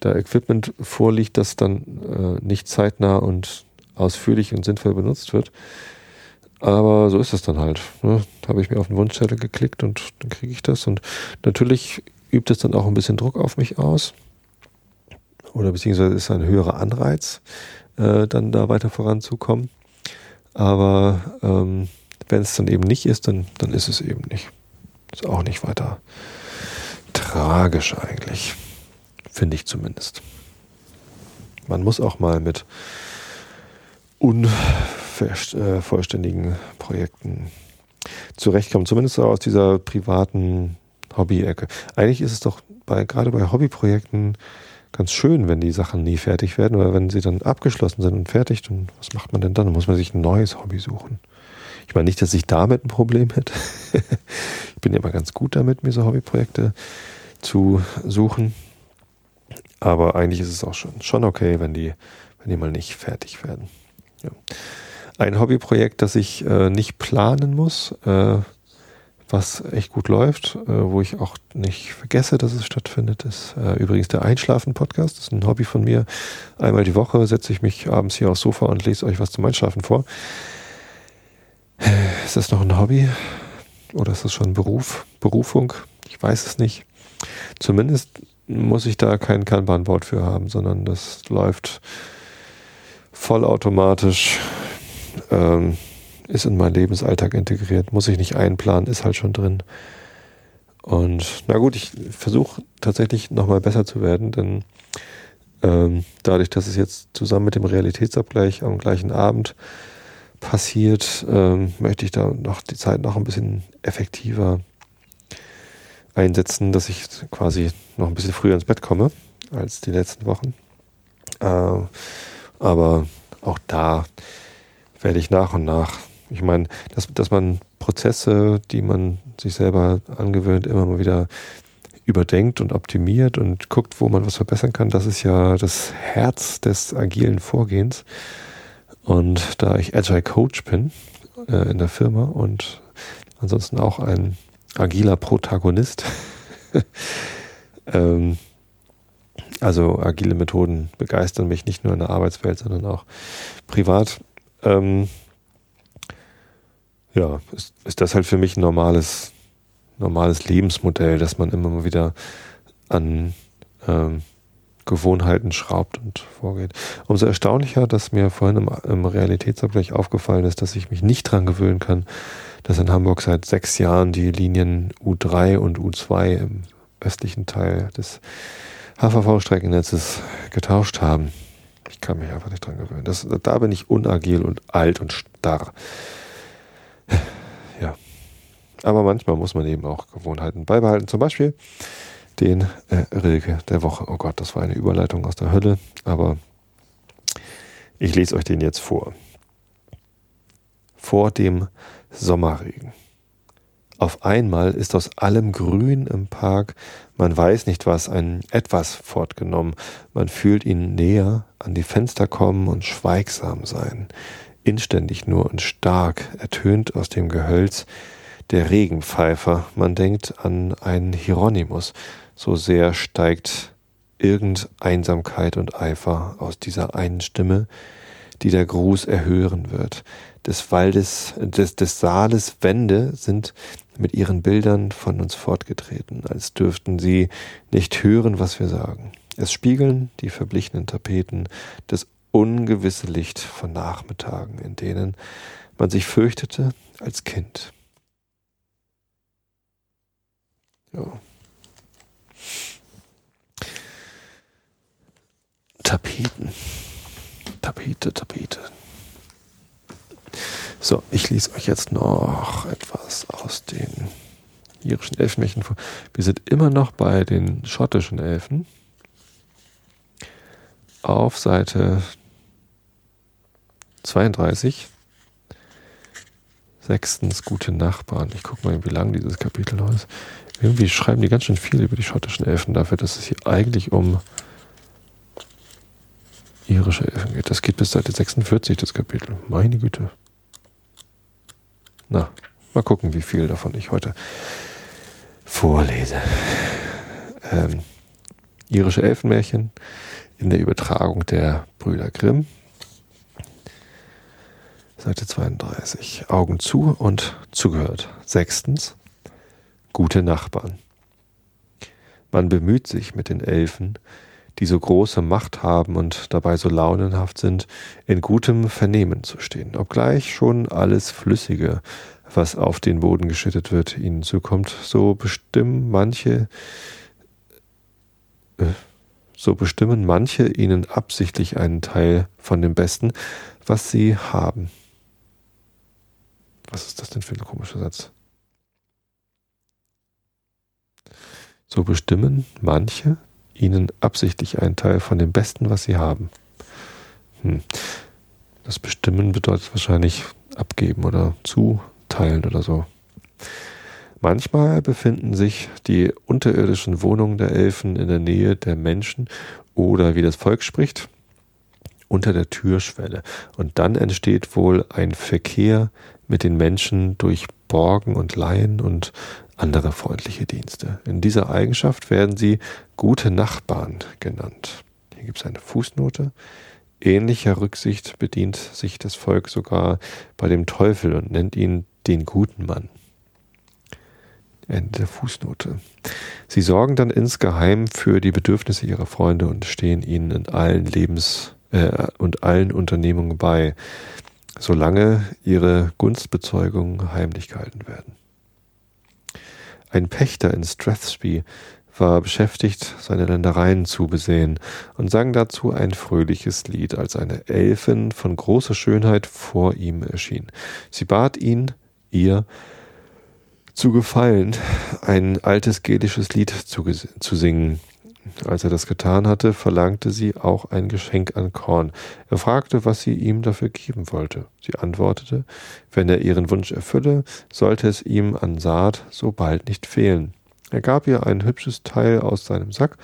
Speaker 1: da Equipment vorliegt, das dann äh, nicht zeitnah und ausführlich und sinnvoll benutzt wird. Aber so ist es dann halt. Ne? Habe ich mir auf den Wunschzettel geklickt und dann kriege ich das. Und natürlich übt es dann auch ein bisschen Druck auf mich aus. Oder beziehungsweise ist ein höherer Anreiz, äh, dann da weiter voranzukommen. Aber ähm, wenn es dann eben nicht ist, dann, dann ist es eben nicht. Ist auch nicht weiter tragisch eigentlich. Finde ich zumindest. Man muss auch mal mit un vollständigen Projekten zurechtkommen. Zumindest aus dieser privaten Hobby-Ecke. Eigentlich ist es doch bei, gerade bei Hobbyprojekten ganz schön, wenn die Sachen nie fertig werden oder wenn sie dann abgeschlossen sind und fertig, dann was macht man denn dann? Dann muss man sich ein neues Hobby suchen. Ich meine nicht, dass ich damit ein Problem hätte. *laughs* ich bin ja immer ganz gut damit, mir so Hobbyprojekte zu suchen. Aber eigentlich ist es auch schon, schon okay, wenn die, wenn die mal nicht fertig werden. Ja. Ein Hobbyprojekt, das ich äh, nicht planen muss, äh, was echt gut läuft, äh, wo ich auch nicht vergesse, dass es stattfindet, ist äh, übrigens der Einschlafen-Podcast. Das ist ein Hobby von mir. Einmal die Woche setze ich mich abends hier aufs Sofa und lese euch was zum Einschlafen vor. Ist das noch ein Hobby? Oder ist das schon Beruf? Berufung? Ich weiß es nicht. Zumindest muss ich da kein Kanban-Board für haben, sondern das läuft vollautomatisch ähm, ist in meinen Lebensalltag integriert, muss ich nicht einplanen, ist halt schon drin. Und na gut, ich versuche tatsächlich nochmal besser zu werden, denn ähm, dadurch, dass es jetzt zusammen mit dem Realitätsabgleich am gleichen Abend passiert, ähm, möchte ich da noch die Zeit noch ein bisschen effektiver einsetzen, dass ich quasi noch ein bisschen früher ins Bett komme als die letzten Wochen. Äh, aber auch da werde ich nach und nach. Ich meine, dass, dass man Prozesse, die man sich selber angewöhnt, immer mal wieder überdenkt und optimiert und guckt, wo man was verbessern kann, das ist ja das Herz des agilen Vorgehens. Und da ich Agile Coach bin äh, in der Firma und ansonsten auch ein agiler Protagonist, *laughs* ähm, also agile Methoden begeistern mich nicht nur in der Arbeitswelt, sondern auch privat, ähm, ja, ist, ist das halt für mich ein normales, normales Lebensmodell, dass man immer mal wieder an ähm, Gewohnheiten schraubt und vorgeht. Umso erstaunlicher, dass mir vorhin im, im Realitätsabgleich aufgefallen ist, dass ich mich nicht dran gewöhnen kann, dass in Hamburg seit sechs Jahren die Linien U3 und U2 im östlichen Teil des HVV-Streckennetzes getauscht haben. Ich kann mich einfach nicht dran gewöhnen. Das, da bin ich unagil und alt und starr. Ja. Aber manchmal muss man eben auch Gewohnheiten beibehalten. Zum Beispiel den äh, Rilke der Woche. Oh Gott, das war eine Überleitung aus der Hölle. Aber ich lese euch den jetzt vor. Vor dem Sommerregen. Auf einmal ist aus allem Grün im Park, man weiß nicht was, ein etwas fortgenommen, man fühlt ihn näher, an die Fenster kommen und schweigsam sein. Inständig nur und stark ertönt aus dem Gehölz der Regenpfeifer, man denkt an einen Hieronymus, so sehr steigt irgend Einsamkeit und Eifer aus dieser einen Stimme, die der Gruß erhören wird. Des Waldes, des, des Saales Wände sind mit ihren Bildern von uns fortgetreten, als dürften sie nicht hören, was wir sagen. Es spiegeln die verblichenen Tapeten das ungewisse Licht von Nachmittagen, in denen man sich fürchtete als Kind. Ja. Tapeten. Tapete, Tapete. So, ich lese euch jetzt noch etwas aus den irischen Elfenmärchen vor. Wir sind immer noch bei den schottischen Elfen. Auf Seite 32. Sechstens, gute Nachbarn. Ich gucke mal, wie lang dieses Kapitel noch ist. Irgendwie schreiben die ganz schön viel über die schottischen Elfen dafür, dass es hier eigentlich um irische Elfen geht. Das geht bis Seite 46, das Kapitel. Meine Güte. Na, mal gucken, wie viel davon ich heute vorlese. Ähm, irische Elfenmärchen in der Übertragung der Brüder Grimm. Seite 32. Augen zu und zugehört. Sechstens. Gute Nachbarn. Man bemüht sich mit den Elfen, die so große Macht haben und dabei so launenhaft sind, in gutem Vernehmen zu stehen, obgleich schon alles Flüssige, was auf den Boden geschüttet wird, ihnen zukommt, so bestimmen manche, äh, so bestimmen manche ihnen absichtlich einen Teil von dem Besten, was sie haben. Was ist das denn für ein komischer Satz? So bestimmen manche ihnen absichtlich einen Teil von dem Besten, was sie haben. Hm. Das Bestimmen bedeutet wahrscheinlich abgeben oder zuteilen oder so. Manchmal befinden sich die unterirdischen Wohnungen der Elfen in der Nähe der Menschen oder, wie das Volk spricht, unter der Türschwelle. Und dann entsteht wohl ein Verkehr mit den Menschen durch Borgen und Laien und andere freundliche Dienste. In dieser Eigenschaft werden sie gute Nachbarn genannt. Hier gibt es eine Fußnote. Ähnlicher Rücksicht bedient sich das Volk sogar bei dem Teufel und nennt ihn den guten Mann. Ende der Fußnote. Sie sorgen dann insgeheim für die Bedürfnisse ihrer Freunde und stehen ihnen in allen Lebens- äh, und allen Unternehmungen bei, solange ihre Gunstbezeugungen heimlich gehalten werden. Ein Pächter in Strathspey war beschäftigt, seine Ländereien zu besehen und sang dazu ein fröhliches Lied, als eine Elfin von großer Schönheit vor ihm erschien. Sie bat ihn, ihr zu gefallen, ein altes gälisches Lied zu, zu singen. Als er das getan hatte, verlangte sie auch ein Geschenk an Korn. Er fragte, was sie ihm dafür geben wollte. Sie antwortete, wenn er ihren Wunsch erfülle, sollte es ihm an Saat so bald nicht fehlen. Er gab ihr ein hübsches Teil aus seinem Sack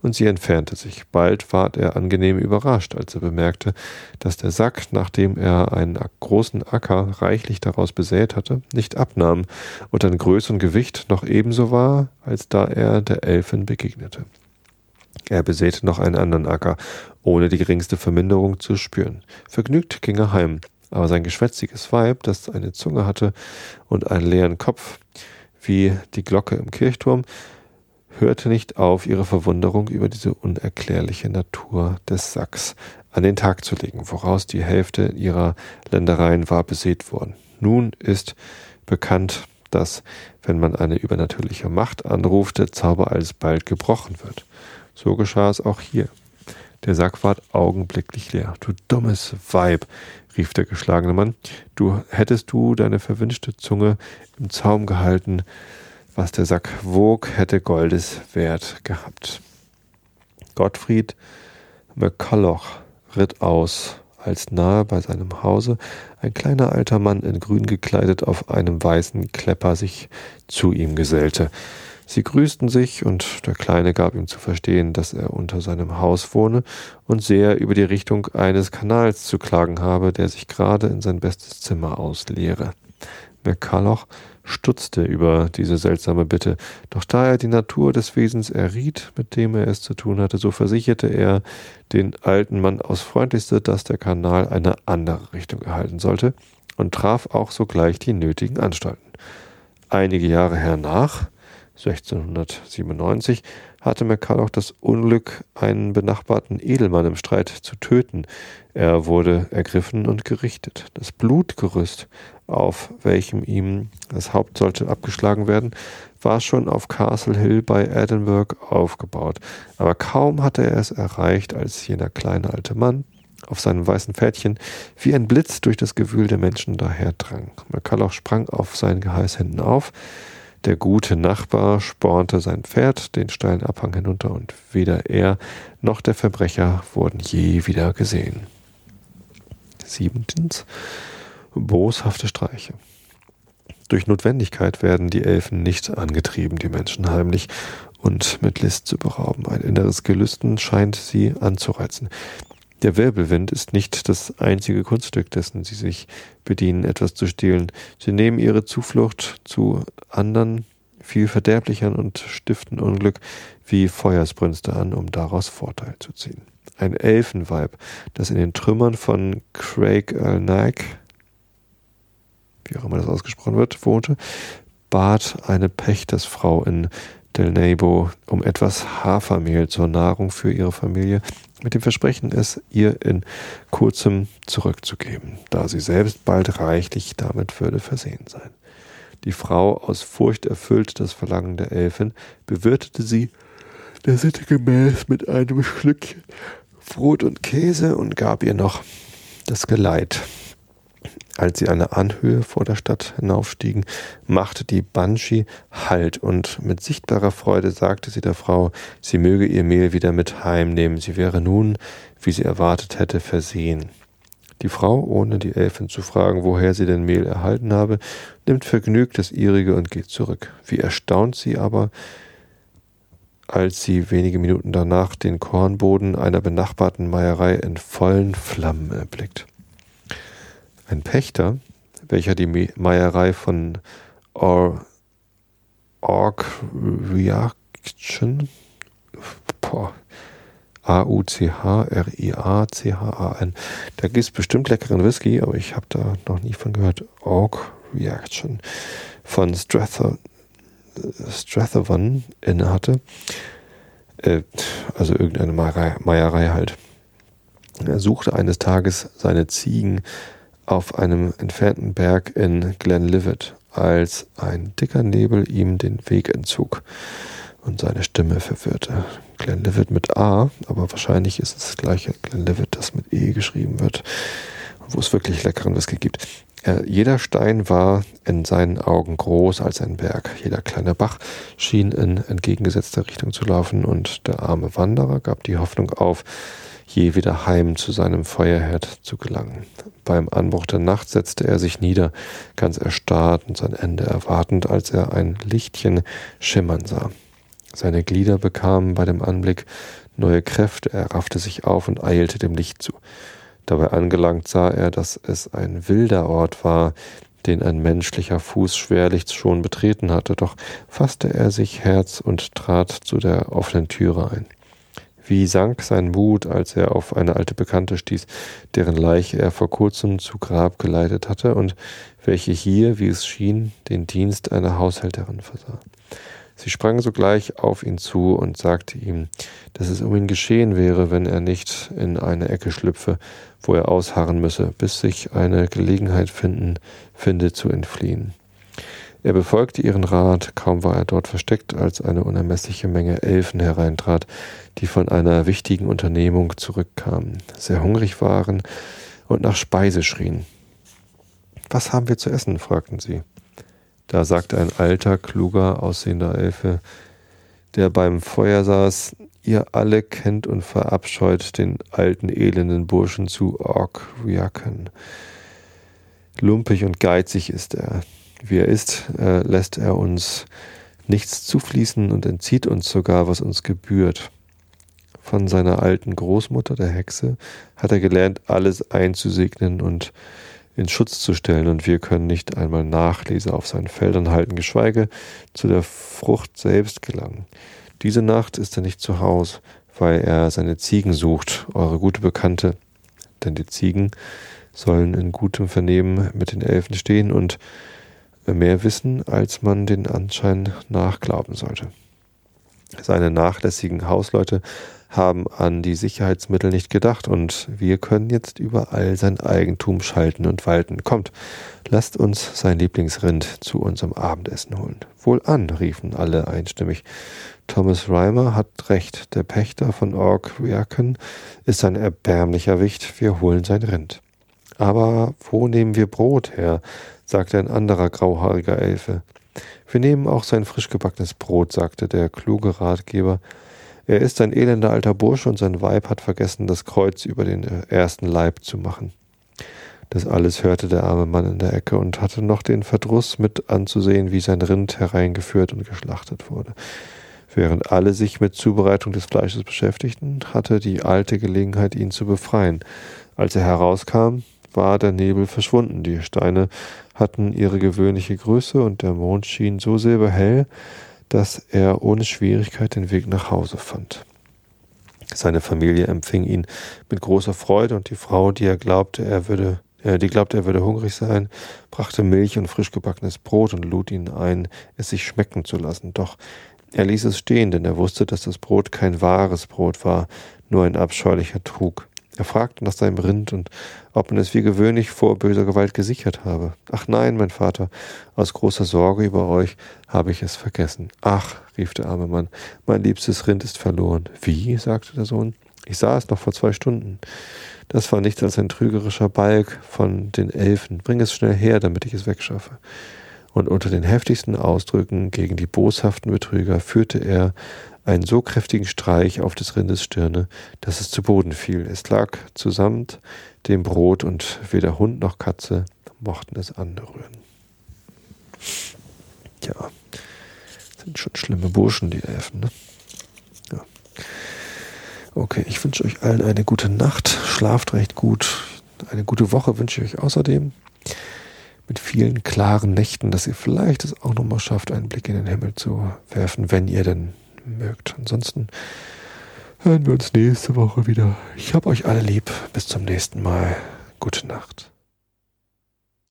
Speaker 1: und sie entfernte sich. Bald ward er angenehm überrascht, als er bemerkte, dass der Sack, nachdem er einen großen Acker reichlich daraus besät hatte, nicht abnahm und an Größe und Gewicht noch ebenso war, als da er der Elfin begegnete. Er besäte noch einen anderen Acker, ohne die geringste Verminderung zu spüren. Vergnügt ging er heim, aber sein geschwätziges Weib, das eine Zunge hatte und einen leeren Kopf, wie die Glocke im Kirchturm, hörte nicht auf, ihre Verwunderung über diese unerklärliche Natur des Sacks an den Tag zu legen, woraus die Hälfte ihrer Ländereien war besät worden. Nun ist bekannt, dass, wenn man eine übernatürliche Macht anruft, der Zauber alsbald gebrochen wird. So geschah es auch hier. Der Sack ward augenblicklich leer. Du dummes Weib, rief der geschlagene Mann, du hättest du deine verwünschte Zunge im Zaum gehalten, was der Sack wog, hätte Goldes Wert gehabt. Gottfried McCulloch ritt aus, als nahe bei seinem Hause ein kleiner alter Mann in grün gekleidet auf einem weißen Klepper sich zu ihm gesellte. Sie grüßten sich, und der Kleine gab ihm zu verstehen, dass er unter seinem Haus wohne und sehr über die Richtung eines Kanals zu klagen habe, der sich gerade in sein bestes Zimmer ausleere. McCulloch stutzte über diese seltsame Bitte. Doch da er die Natur des Wesens erriet, mit dem er es zu tun hatte, so versicherte er den alten Mann aus Freundlichste, dass der Kanal eine andere Richtung erhalten sollte und traf auch sogleich die nötigen Anstalten. Einige Jahre hernach, 1697, hatte McCulloch das Unglück, einen benachbarten Edelmann im Streit zu töten. Er wurde ergriffen und gerichtet. Das Blutgerüst, auf welchem ihm das Haupt sollte abgeschlagen werden, war schon auf Castle Hill bei Edinburgh aufgebaut. Aber kaum hatte er es erreicht, als jener kleine alte Mann auf seinem weißen Pferdchen wie ein Blitz durch das Gewühl der Menschen daherdrang. McCulloch sprang auf seinen Geheiß hinten auf, der gute Nachbar spornte sein Pferd den steilen Abhang hinunter und weder er noch der Verbrecher wurden je wieder gesehen. Siebentens. Boshafte Streiche. Durch Notwendigkeit werden die Elfen nicht angetrieben, die Menschen heimlich und mit List zu berauben. Ein inneres Gelüsten scheint sie anzureizen. Der Wirbelwind ist nicht das einzige Kunststück, dessen sie sich bedienen, etwas zu stehlen. Sie nehmen ihre Zuflucht zu anderen, viel verderblichern und stiften Unglück wie Feuersbrünste an, um daraus Vorteil zu ziehen. Ein Elfenweib, das in den Trümmern von Craig Alnag, wie auch immer das ausgesprochen wird, wohnte, bat eine Pächtersfrau in Del Nebo um etwas Hafermehl zur Nahrung für ihre Familie mit dem Versprechen, es ihr in kurzem zurückzugeben, da sie selbst bald reichlich damit würde versehen sein. Die Frau, aus Furcht erfüllt das Verlangen der Elfin, bewirtete sie der Sitte gemäß mit einem Schlückchen Brot und Käse und gab ihr noch das Geleit. Als sie eine Anhöhe vor der Stadt hinaufstiegen, machte die Banshee Halt und mit sichtbarer Freude sagte sie der Frau, sie möge ihr Mehl wieder mit heimnehmen, sie wäre nun, wie sie erwartet hätte, versehen. Die Frau, ohne die Elfin zu fragen, woher sie denn Mehl erhalten habe, nimmt vergnügt das ihrige und geht zurück. Wie erstaunt sie aber, als sie wenige Minuten danach den Kornboden einer benachbarten Meierei in vollen Flammen erblickt. Ein Pächter, welcher die Meierei von Or Org Reaction A-U-C-H-R-I-A-C-H-A-N. Da gibt es bestimmt leckeren Whisky, aber ich habe da noch nie von gehört. Org Reaction von Strather, Strathavan inne hatte. Äh, also irgendeine Meierei halt. Er suchte eines Tages seine Ziegen auf einem entfernten Berg in Glenlivet, als ein dicker Nebel ihm den Weg entzog und seine Stimme verwirrte. Glenlivet mit A, aber wahrscheinlich ist es das gleiche Glenlivet, das mit E geschrieben wird, wo es wirklich leckeren Whisky gibt. Äh, jeder Stein war in seinen Augen groß als ein Berg. Jeder kleine Bach schien in entgegengesetzter Richtung zu laufen und der arme Wanderer gab die Hoffnung auf, je wieder heim zu seinem Feuerherd zu gelangen. Beim Anbruch der Nacht setzte er sich nieder, ganz erstarrt und sein Ende erwartend, als er ein Lichtchen schimmern sah. Seine Glieder bekamen bei dem Anblick neue Kräfte, er raffte sich auf und eilte dem Licht zu. Dabei angelangt sah er, dass es ein wilder Ort war, den ein menschlicher Fuß schwerlich schon betreten hatte, doch fasste er sich Herz und trat zu der offenen Türe ein. Wie sank sein Mut, als er auf eine alte Bekannte stieß, deren Leiche er vor kurzem zu Grab geleitet hatte und welche hier, wie es schien, den Dienst einer Haushälterin versah. Sie sprang sogleich auf ihn zu und sagte ihm, dass es um ihn geschehen wäre, wenn er nicht in eine Ecke schlüpfe, wo er ausharren müsse, bis sich eine Gelegenheit finden, finde zu entfliehen. Er befolgte ihren Rat, kaum war er dort versteckt, als eine unermessliche Menge Elfen hereintrat, die von einer wichtigen Unternehmung zurückkamen, sehr hungrig waren und nach Speise schrien. Was haben wir zu essen? fragten sie. Da sagte ein alter, kluger, aussehender Elfe, der beim Feuer saß, ihr alle kennt und verabscheut den alten, elenden Burschen zu Ork Riaken. Lumpig und geizig ist er, wie er ist, äh, lässt er uns nichts zufließen und entzieht uns sogar, was uns gebührt. Von seiner alten Großmutter, der Hexe, hat er gelernt, alles einzusegnen und in Schutz zu stellen und wir können nicht einmal Nachlese auf seinen Feldern halten, geschweige zu der Frucht selbst gelangen. Diese Nacht ist er nicht zu Haus, weil er seine Ziegen sucht, eure gute Bekannte, denn die Ziegen sollen in gutem Vernehmen mit den Elfen stehen und mehr wissen, als man den Anschein nachglauben sollte. Seine nachlässigen Hausleute haben an die Sicherheitsmittel nicht gedacht und wir können jetzt überall sein Eigentum schalten und walten. Kommt, lasst uns sein Lieblingsrind zu unserem Abendessen holen. Wohlan, riefen alle einstimmig. Thomas Reimer hat recht, der Pächter von Ork Riaken ist ein erbärmlicher Wicht, wir holen sein Rind. Aber wo nehmen wir Brot her? sagte ein anderer grauhaariger Elfe. Wir nehmen auch sein frisch gebackenes Brot, sagte der kluge Ratgeber. Er ist ein elender alter Bursche und sein Weib hat vergessen, das Kreuz über den ersten Leib zu machen. Das alles hörte der arme Mann in der Ecke und hatte noch den Verdruss mit anzusehen, wie sein Rind hereingeführt und geschlachtet wurde. Während alle sich mit Zubereitung des Fleisches beschäftigten, hatte die Alte Gelegenheit, ihn zu befreien. Als er herauskam, war der Nebel verschwunden. Die Steine hatten ihre gewöhnliche Größe und der Mond schien so silberhell, dass er ohne Schwierigkeit den Weg nach Hause fand. Seine Familie empfing ihn mit großer Freude und die Frau, die er glaubte, er würde, äh, die glaubte, er würde hungrig sein, brachte Milch und frisch gebackenes Brot und lud ihn ein, es sich schmecken zu lassen. Doch er ließ es stehen, denn er wusste, dass das Brot kein wahres Brot war, nur ein abscheulicher Trug. Er fragte nach seinem Rind und ob man es wie gewöhnlich vor böser Gewalt gesichert habe. Ach nein, mein Vater, aus großer Sorge über euch habe ich es vergessen. Ach, rief der arme Mann, mein liebstes Rind ist verloren. Wie? sagte der Sohn. Ich sah es noch vor zwei Stunden. Das war nichts als ein trügerischer Balg von den Elfen. Bring es schnell her, damit ich es wegschaffe. Und unter den heftigsten Ausdrücken gegen die boshaften Betrüger führte er einen so kräftigen Streich auf des Rindes Stirne, dass es zu Boden fiel. Es lag zusammen dem Brot und weder Hund noch Katze mochten es anrühren. Tja, sind schon schlimme Burschen, die Elfen, ne? Ja. Okay, ich wünsche euch allen eine gute Nacht. Schlaft recht gut. Eine gute Woche wünsche ich euch außerdem. Mit vielen klaren Nächten, dass ihr vielleicht es auch nochmal schafft, einen Blick in den Himmel zu werfen, wenn ihr denn mögt. Ansonsten hören wir uns nächste Woche wieder. Ich habe euch alle lieb. Bis zum nächsten Mal. Gute Nacht.